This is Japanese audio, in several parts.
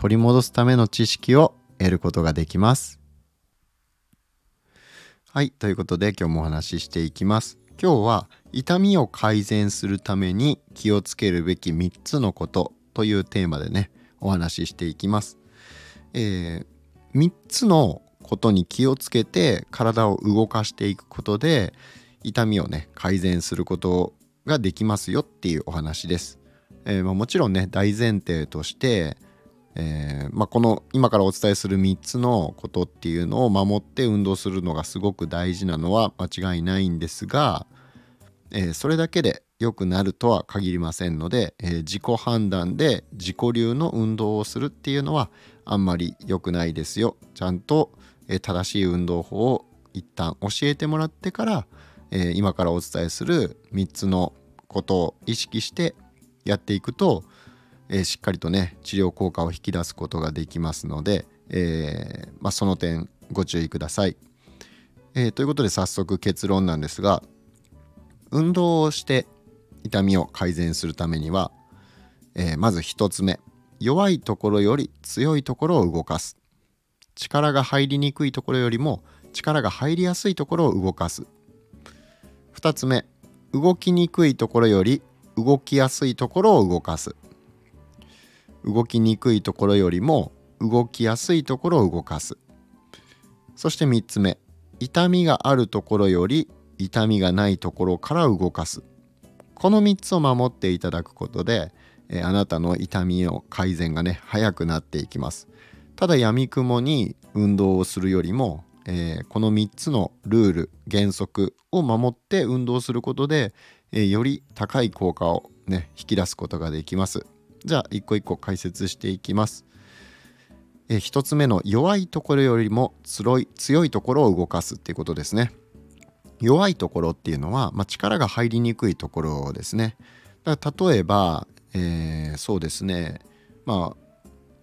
取り戻すための知識を得ることができます。はいということで今日もお話ししていきます。今日は痛みを改善するために気をつけるべき3つのことというテーマでねお話ししていきます、えー、3つのことに気をつけて体を動かしていくことで痛みをね改善することができますよっていうお話です。えー、まあ、もちろんね大前提として、えー、まあ、この今からお伝えする3つのことっていうのを守って運動するのがすごく大事なのは間違いないんですが、えー、それだけで良くなるとは限りませんので、え自己判断で自己流の運動をするっていうのはあんまり良くないですよ。ちゃんと、え正しい運動法を一旦教えてもらってから、え今からお伝えする3つのことを意識してやっていくと、えしっかりとね治療効果を引き出すことができますので、えー、まあ、その点ご注意ください。えー、ということで早速結論なんですが運動をして痛みを改善するためには、えー、まず1つ目弱いところより強いところを動かす。力が入りにくいところよりも力が入りやすいところを動かす。2つ目動きにくいところより動きやすいところを動かす。動きにくいところよりも動きやすいところを動かす。そして3つ目。痛みがあるところより痛みがないところから動かす。この3つを守っていただくことでえあなたの痛みの改善がね早くなっていきます。ただやみくもに運動をするよりも、えー、この3つのルール原則を守って運動することで、えー、より高い効果をね引き出すことができます。じゃあ一個一個解説していきます。え1つ目の弱いところよりも強い強いところを動かすっていうことですね。弱いところっていうのは、まあ、力が入りにくいところですね。だから例えば、えー、そうですね。まあ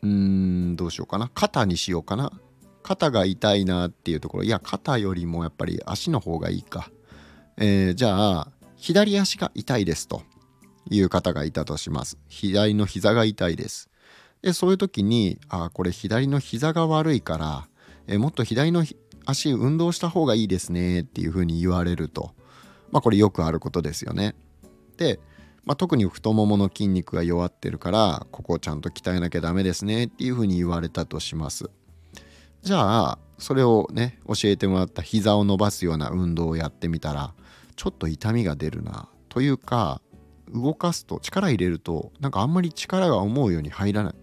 うんどうしようかな。肩にしようかな。肩が痛いなっていうところ。いや肩よりもやっぱり足の方がいいか、えー、じゃあ左足が痛いですと。いう方がいたとします。左の膝が痛いです。でそういう時にあこれ左の膝が悪いから、え、もっと左の足運動した方がいいですねっていうふうに言われると。まあこれよくあることですよね。でまあ、特に太ももの筋肉が弱ってるからここをちゃんと鍛えなきゃダメですねっていうふうに言われたとします。じゃあそれをね教えてもらった膝を伸ばすような運動をやってみたらちょっと痛みが出るなというか動かすと力入れるとなんかあんまり力が思うように入らない。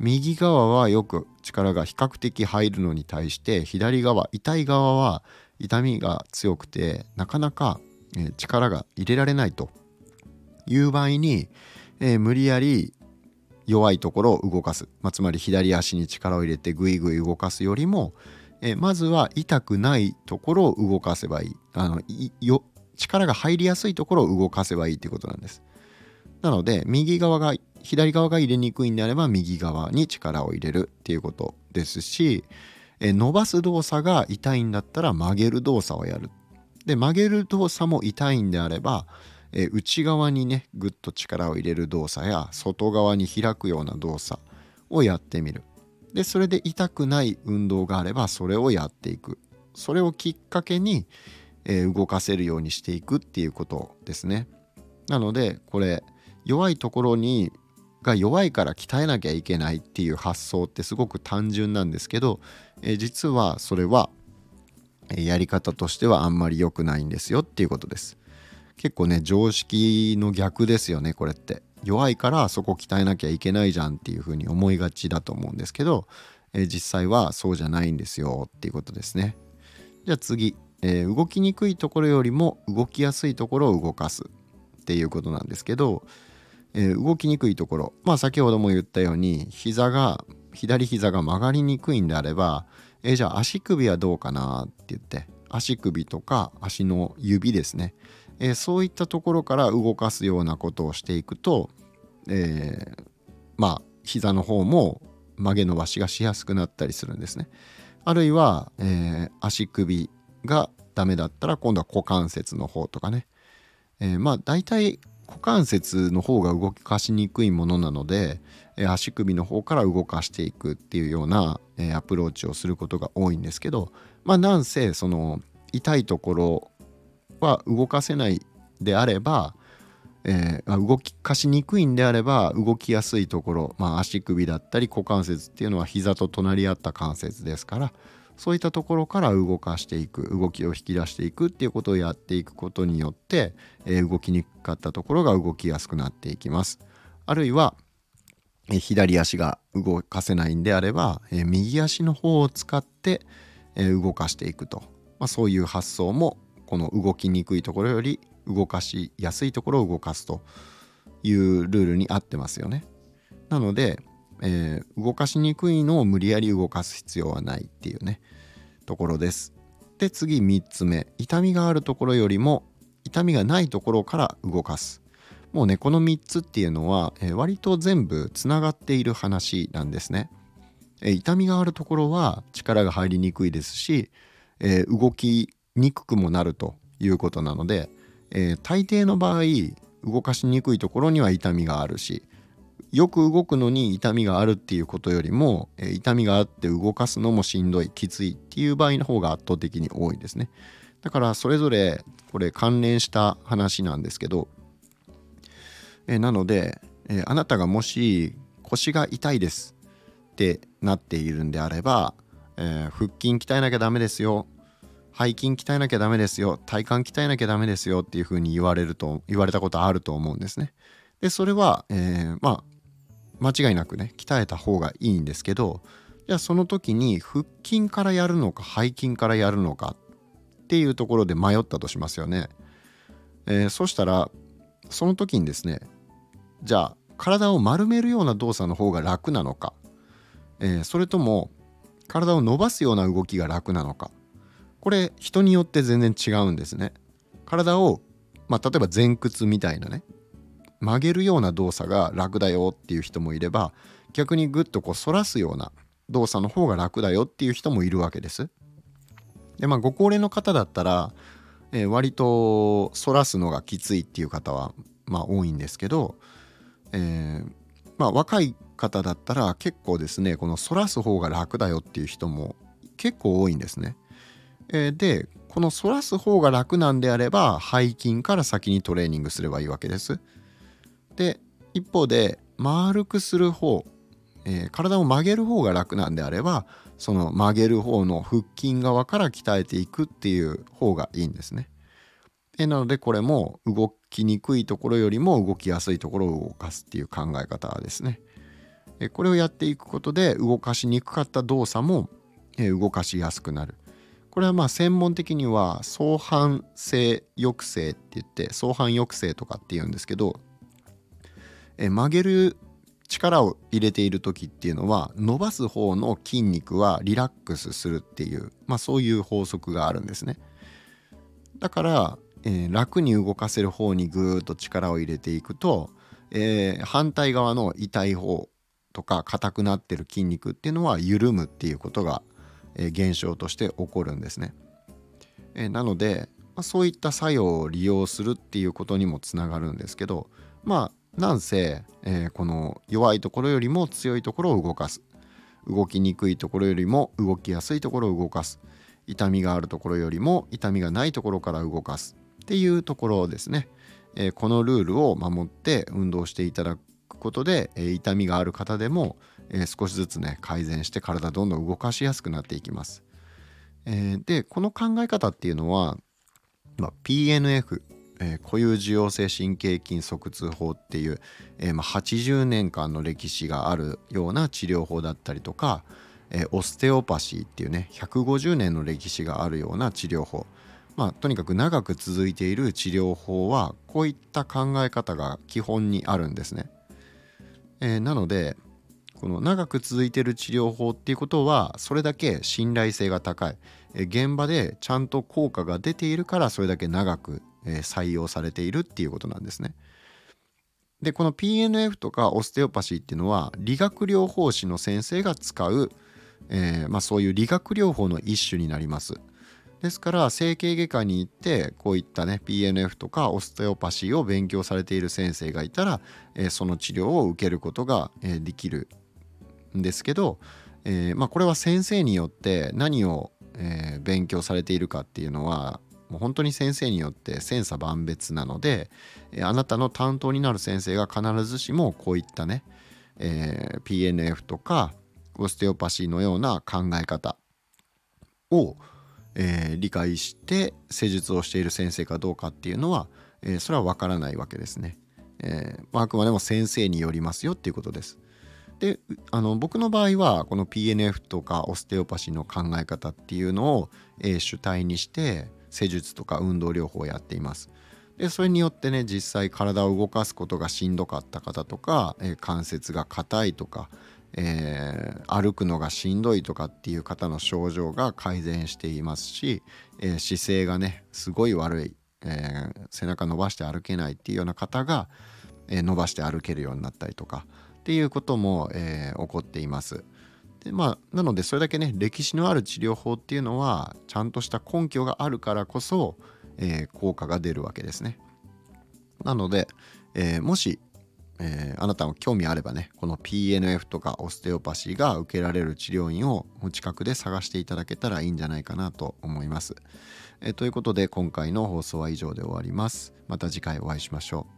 右側はよく力が比較的入るのに対して左側痛い側は痛みが強くてなかなか力が入れられないという場合に、えー、無理やり弱いところを動かす、まあ、つまり左足に力を入れてグイグイ動かすよりも、え、まずは痛くないところを動かせばいい。あのよ力が入りやすいところを動かせばいいっていうことなんです。なので右側が左側が入れにくいんであれば右側に力を入れるっていうことですし、伸ばす動作が痛いんだったら曲げる動作をやる。で曲げる動作も痛いんであれば、内側にねぐっと力を入れる動作や外側に開くような動作をやってみる。でそれで痛くない運動があればそれをやっていく。それをきっかけに、えー、動かせるようにしていくっていうことですね。なのでこれ弱いところにが弱いから鍛えなきゃいけないっていう発想ってすごく単純なんですけど、えー、実はそれはやり方としてはあんまり良くないんですよっていうことです。結構ね常識の逆ですよねこれって。弱いからそこ鍛えなきゃいけないじゃんっていう風に思いがちだと思うんですけど、えー、実際はそうじゃないんですよっていうことですね。じゃあ次、えー、動きにくいところよりも動きやすいところを動かすっていうことなんですけど、えー、動きにくいところまあ先ほども言ったように膝が左膝が曲がりにくいんであればえじゃあ足首はどうかなって言って足首とか足の指ですね、えー、そういったところから動かすようなことをしていくと、えー、まあ膝の方も曲げ伸ばしがしやすくなったりするんですね。あるいは、えー、足首がダメだったら今度は股関節の方とかね、えー、まあ大体股関節の方が動かしにくいものなので、えー、足首の方から動かしていくっていうような、えー、アプローチをすることが多いんですけどまあなんせその痛いところは動かせないであれば、えー、動かしにくいんであれば動きやすいところ、まあ、足首だったり股関節っていうのは膝と隣り合った関節ですからそういったところから動かしていく動きを引き出していくっていうことをやっていくことによって、え、動きにくかったところが動きやすくなっていきます。あるいは、え、左足が動かせないんであれば、え、右足の方を使って、え動かしていくと、まあ、そういう発想もこの動きにくいところより動かしやすいところを動かすというルールに合ってますよね。なので、えー、動かしにくいのを無理やり動かす必要はないっていうねところです。で次3つ目痛みがあるところよりも痛みがないところから動かす。もうねこの3つっていうのは、えー、割と全部つながっている話なんですね。えー、痛みがあるところは力が入りにくいですし、えー、動きにくくもなるということなので、え大抵の場合動かしにくいところには痛みがあるしよく動くのに痛みがあるっていうことよりも、え痛みがあって動かすのもしんどいきついっていう場合の方が圧倒的に多いですね。だからそれぞれこれ関連した話なんですけど、えなので、えあなたがもし腰が痛いですってなっているんであれば、えー、腹筋鍛えなきゃダメですよ背筋鍛えなきゃダメですよ体幹鍛えなきゃダメですよっていうふうに言われると言われたことあると思うんですね。でそれは、えー、まあ間違いなくね鍛えた方がいいんですけどじゃあその時に腹筋からやるのか背筋からやるのかっていうところで迷ったとしますよね。えー、そしたらその時にですねじゃあ体を丸めるような動作の方が楽なのか、えー、それとも体を伸ばすような動きが楽なのかこれ人によって全然違うんですね。体を、まあ、例えば前屈みたいなね曲げるような動作が楽だよっていう人もいれば逆にグッとこう反らすような動作の方が楽だよっていう人もいるわけです。でまあご高齢の方だったら、えー、割と反らすのがきついっていう方はまあ多いんですけど、えー、まあ若い方だったら結構ですねこの反らす方が楽だよっていう人も結構多いんですね。えー、でこの反らす方が楽なんであれば背筋から先にトレーニングすればいいわけです。で一方で丸くする方、えー、体を曲げる方が楽なんであればその曲げる方の腹筋側から鍛えていくっていう方がいいんですね。えなのでこれも動きにくいところよりも動きやすいところを動かすっていう考え方ですね。えこれをやっていくことで動かしにくかった動作も、え動かしやすくなる。これはまあ専門的には相反性抑制って言って相反抑制とかっていうんですけどえ曲げる力を入れている時っていうのは伸ばす方の筋肉はリラックスするっていう、まあ、そういう法則があるんですね。だから、えー、楽に動かせる方にぐーっと力を入れていくと、えー、反対側の痛い方とか硬くなってる筋肉っていうのは緩むっていうことが、えー、現象として起こるんですね、えなので、まあ、そういった作用を利用するっていうことにもつながるんですけどまあなんせ、えー、この弱いところよりも強いところを動かす。動きにくいところよりも動きやすいところを動かす。痛みがあるところよりも痛みがないところから動かす。っていうところですね、えー、このルールを守って運動していただくことで、えー、痛みがある方でも、え少しずつね改善して体どんどん動かしやすくなっていきます、えでこの考え方っていうのは、まあ、PNF えー、固有受容性神経筋側痛法っていう、えー、まあ、80年間の歴史があるような治療法だったりとか、えー、オステオパシーっていうね150年の歴史があるような治療法まあとにかく長く続いている治療法はこういった考え方が基本にあるんですね。えなのでこの長く続いている治療法っていうことはそれだけ信頼性が高い現場でちゃんと効果が出ているからそれだけ長く採用されているっていうことなんですね。でこの PNF とかオステオパシーっていうのは理学療法士の先生が使う、えー、まあ、そういう理学療法の一種になります。ですから整形外科に行ってこういったね PNF とかオステオパシーを勉強されている先生がいたら、えー、その治療を受けることが、えー、できるんですけど、えー、まあ、これは先生によって何を、え勉強されているかっていうのはもう本当に先生によって千差万別なので、えあなたの担当になる先生が必ずしもこういったね、え PNF とかオステオパシーのような考え方を、えー、理解して施術をしている先生かどうかっていうのは、えー、それは分からないわけですね。えー、あくまでも先生によりますよっていうことです。であの僕の場合はこの PNF とかオステオパシーの考え方っていうのを、え、主体にして施術とか運動療法をやっています。でそれによってね実際体を動かすことがしんどかった方とか、えー、関節が硬いとか、えー、歩くのがしんどいとかっていう方の症状が改善していますし、えー、姿勢がねすごい悪い、え、背中伸ばして歩けないっていうような方が、え伸ばして歩けるようになったりとかっていうことも、え起こっています。でまあなのでそれだけね歴史のある治療法っていうのはちゃんとした根拠があるからこそ、え効果が出るわけですね。なので、えもしえー、あなたも興味あればねこの PNF とかオステオパシーが受けられる治療院をお近くで探していただけたらいいんじゃないかなと思います。え、ということで今回の放送は以上で終わります。また次回お会いしましょう。